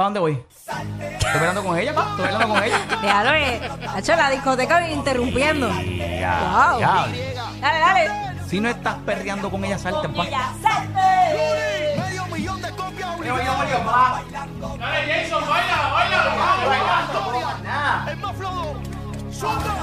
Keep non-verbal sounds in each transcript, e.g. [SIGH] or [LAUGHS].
¿Para dónde voy? ¿Estoy bailando con ella, pa? ¿Estoy bailando con ella? Déjalo, eh. Hacho, la discoteca viene interrumpiendo. Ya, Dale, dale. Si no estás perreando con ella, salte, pa. Ya. Medio millón de copias. Dale, Jason, baila, baila, baila. El. Suelta.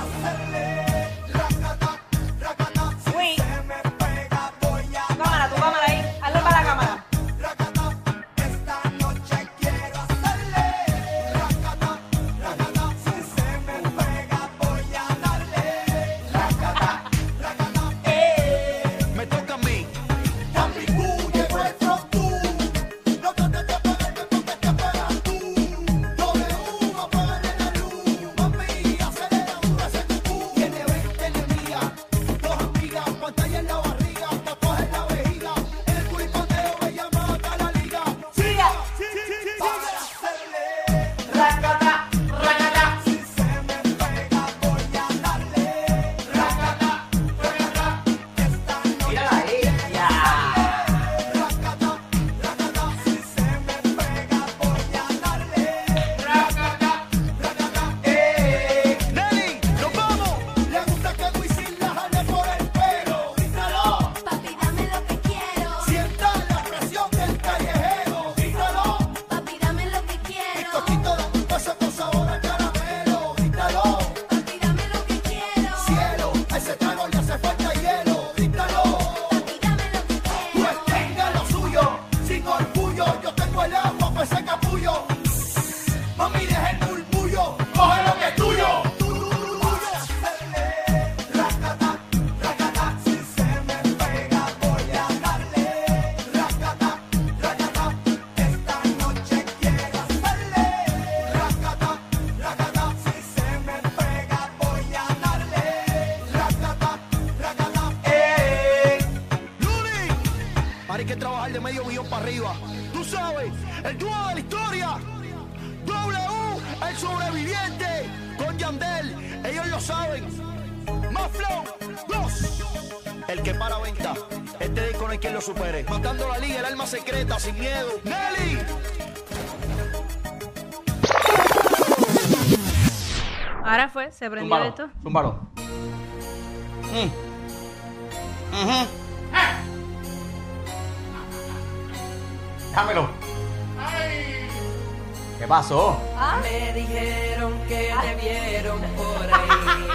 supere. Matando la liga, el alma secreta, sin miedo. ¡Nelly! Ahora fue, se prendió Zumbalo, esto. Zúmbalo. Mm. Uh -huh. Dámelo. ¿Qué pasó? ¿Ah? Me dijeron que ah. te vieron por ahí,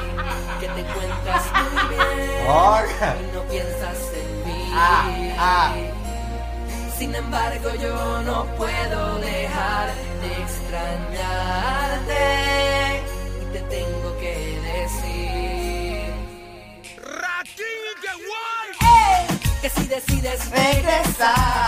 que te [LAUGHS] cuentas muy bien oh. y no piensas en Ah, ah. Sin embargo yo no puedo dejar de extrañarte y te tengo que decir. Ratín de ¡Hey! Que si decides regresar.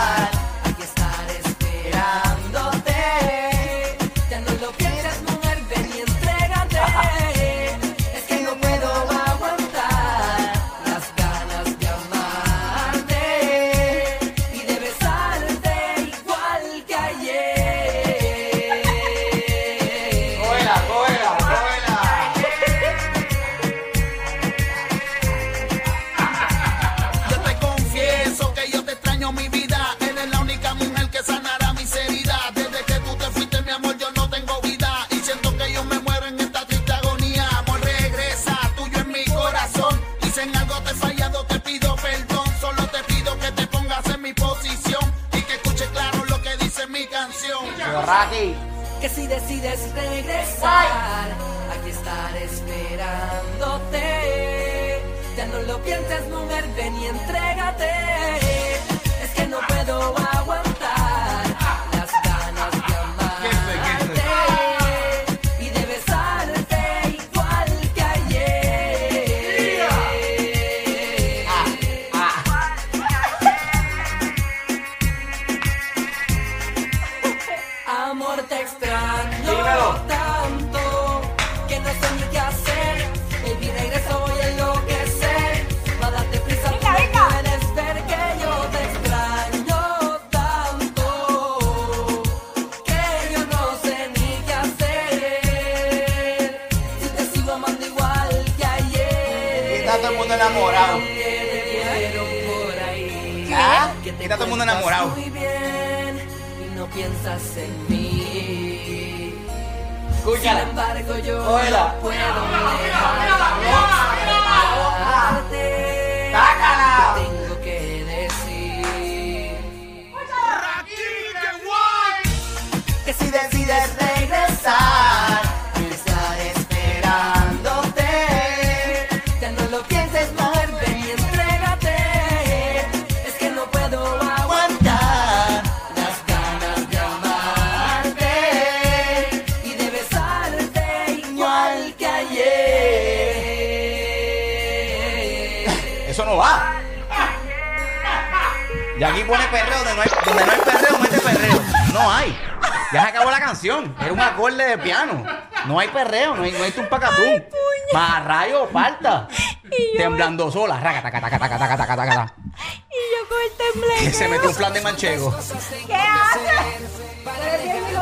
años mi vida. Aquí está todo el mundo enamorado. Muy bien y no piensas en mí. Escúchala. Sin embargo, yo Oela. puedo ¡Sácala! Tengo que decir. ¡Ratita, guay! Que si decides aquí pone perreo donde no hay, donde no hay perreo, mete perreo. No hay. Ya se acabó la canción. Era un acorde de piano. No hay perreo, no hay, no hay tumpacatún. Más rayo, falta. Temblando sola. Raca, taca, taca, taca, taca, taca, taca. Y yo con el temblor. Que se metió un plan de manchego. ¿Qué haces? Eres bien hijo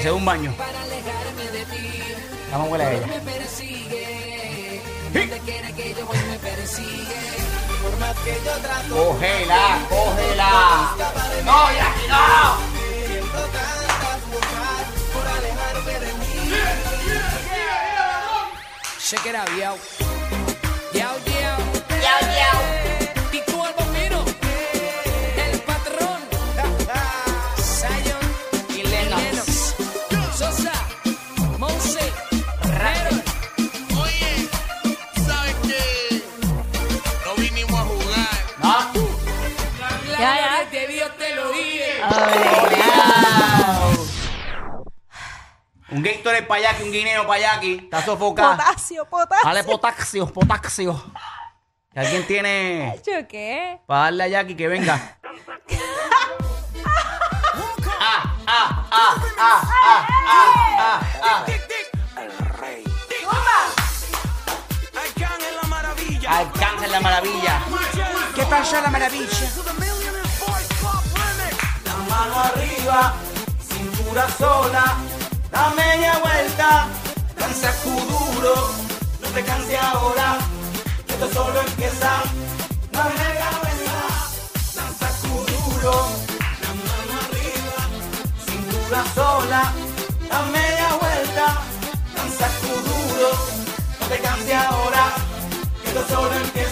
que es un baño. Vamos a huele a ella. Cógela, cógela. No, ya no. Check it out, yo. Yo, yo. Un Gatorade para allá, aquí, un guineo para allá. aquí. Está sofocado. Potasio, potasio. Dale potasio, potasio. ¿Alguien tiene ¿Yo qué? para darle a Jackie que venga? ah, ah, ah, ah, ah, ah, ah, ah. Arcángel la maravilla. ¿Qué pasa la maravilla? mano arriba, cintura sola, da media vuelta, danza duro, no te canses ahora, que esto solo empieza, no me cabeza, danza duro, la mano arriba, cintura sola, da media vuelta, danza duro, no te canses ahora, que esto solo empieza.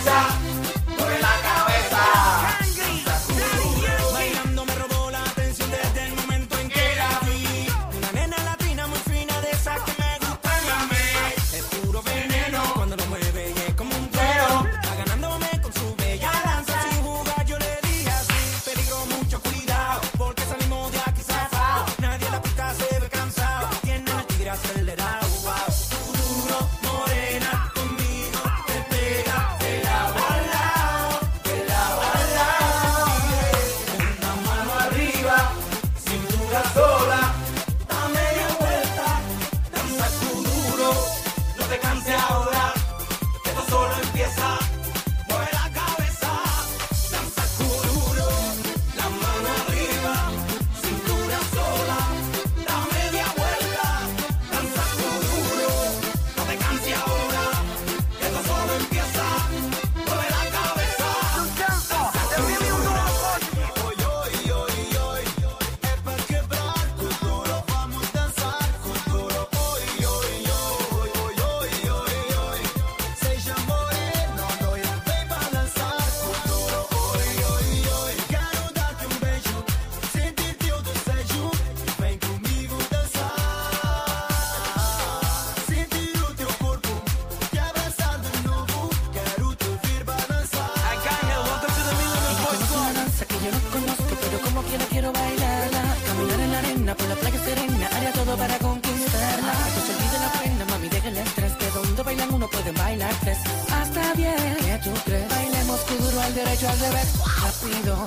derecho al revés, rápido,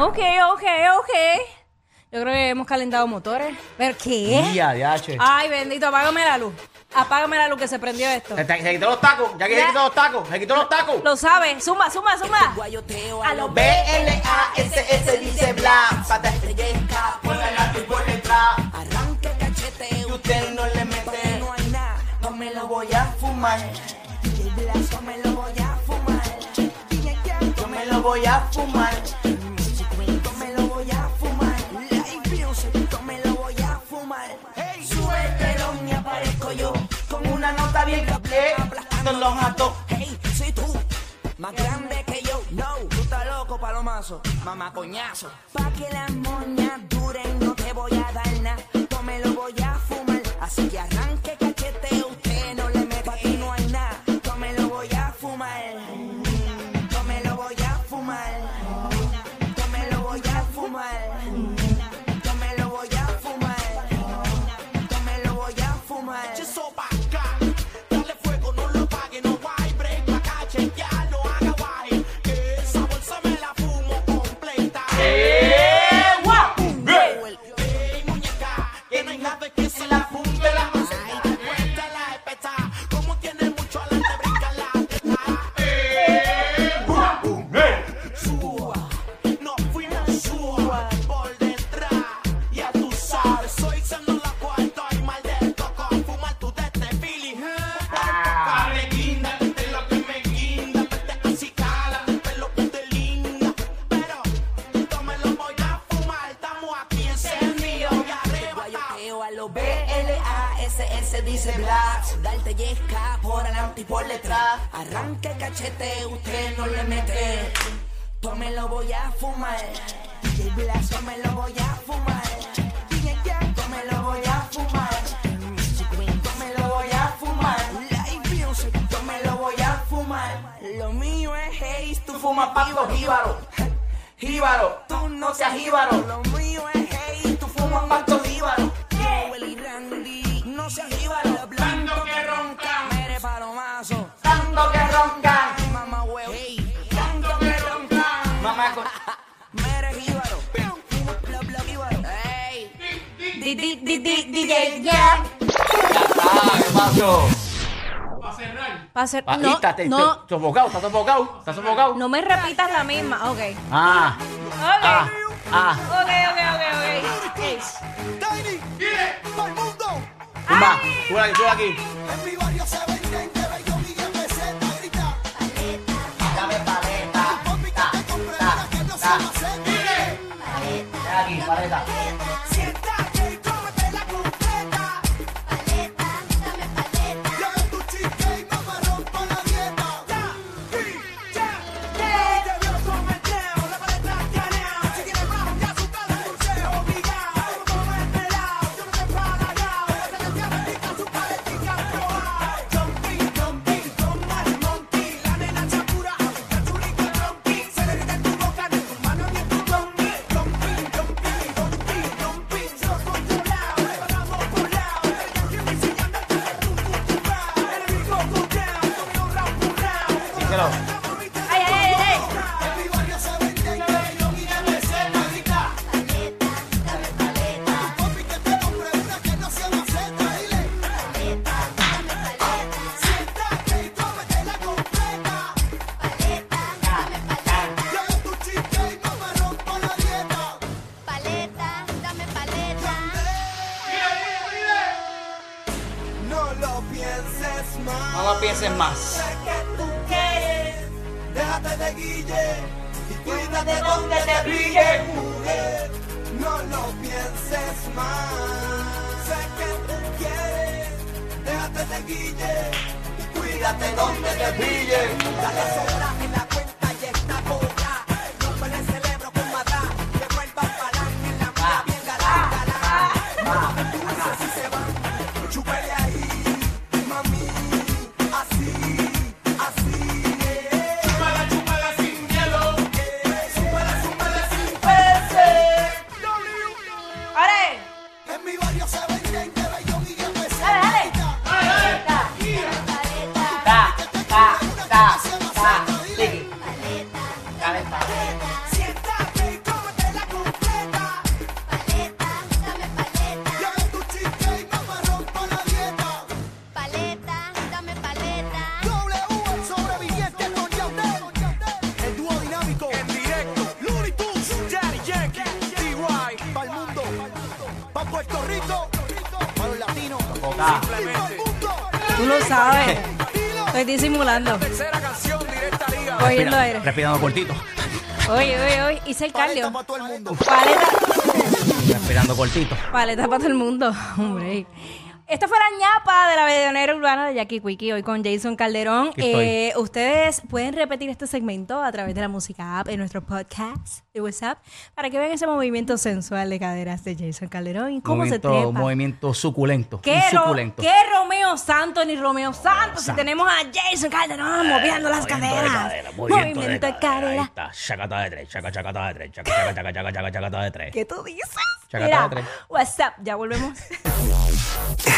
Ok, ok, ok. Yo creo que hemos calentado motores. ¿Pero qué? Ya, ya, che. Ay, bendito, apágame la luz. Apágame la luz que se prendió esto. Se, quitó los tacos, ya que se quitó los tacos, se quitó los tacos. Lo sabe. Suma, suma, suma. A los B L A S S dice bla, pata estrellesca, ponla la que pone bla. Arranque cachete, usted no la voy a fumar. DJ me lo voy a fumar. Yo me lo voy a fumar. Yo me lo voy a fumar. Live music, yo me lo voy a fumar. Hey, y aparezco yo. Con una nota bien cable, aplastando los gatos. Hey, soy tú, más grande que yo. No, tú estás loco, palomazo. Mamá coñazo. Pa' que las moñas duren, no te voy a dar nada. Yo me lo voy a fumar. Así que arranque cacheteo. Tómelo, voy a fumar. DJ Blas, tómelo, voy a fumar. DJ Jack, tómelo, voy a fumar. Music Queen, tómelo, voy a fumar. Live music, tómelo, voy a fumar. Lo mío es haze, tú fumas pasto jíbaro. Jíbaro, tú no seas jíbaro. Lo mío es haze, tú fumas pasto jíbaro. Joel y Randy, no seas jíbaro. Tanto que roncan, mere palomazo. Tanto que roncan, DJ Jack. Ah, ¿qué pasó? Va a ser. Ah, y No, está, te- no, te- sofocado, está sofocado, está sofocado. no me repitas la misma. Ok. Ah, Ok. ah, ah. Ok, ok, ok, ok. Tiny, para el mundo. Sube aquí, sube aquí. En mi barrio se venden de bellón y de peseta. Grita, Dame paleta. papi, que te compré una que no se maceta. Ven aquí, paleta. Dilo. Estoy disimulando. Tercera canción directa liga. Cogiendo aire. Respirando cortito. Oye, oye, oye. Hice el Paleta cardio. para todo el mundo. Paleta. Respirando cortito. Paleta para todo el mundo. Hombre. Esta fue la ñapa de la Bedionera Urbana de Jackie Quickie, hoy con Jason Calderón. Eh, ustedes pueden repetir este segmento a través de la música app en nuestro podcast de WhatsApp para que vean ese movimiento sensual de caderas de Jason Calderón y cómo movimiento, se trepa. movimiento suculento. ¿Qué, un Ro- suculento. qué Romeo Santo ni Romeo Santos si tenemos a Jason Calderón moviendo las de caderas? cadera, movimiento de cadera. está. Chacata de tres, chaca, chacata de tres, chaca, chaca, chaca, chaca, chaca, chacata de tres. ¿Qué tú dices? Chacata Mira, de tres. WhatsApp, ya volvemos. [LAUGHS]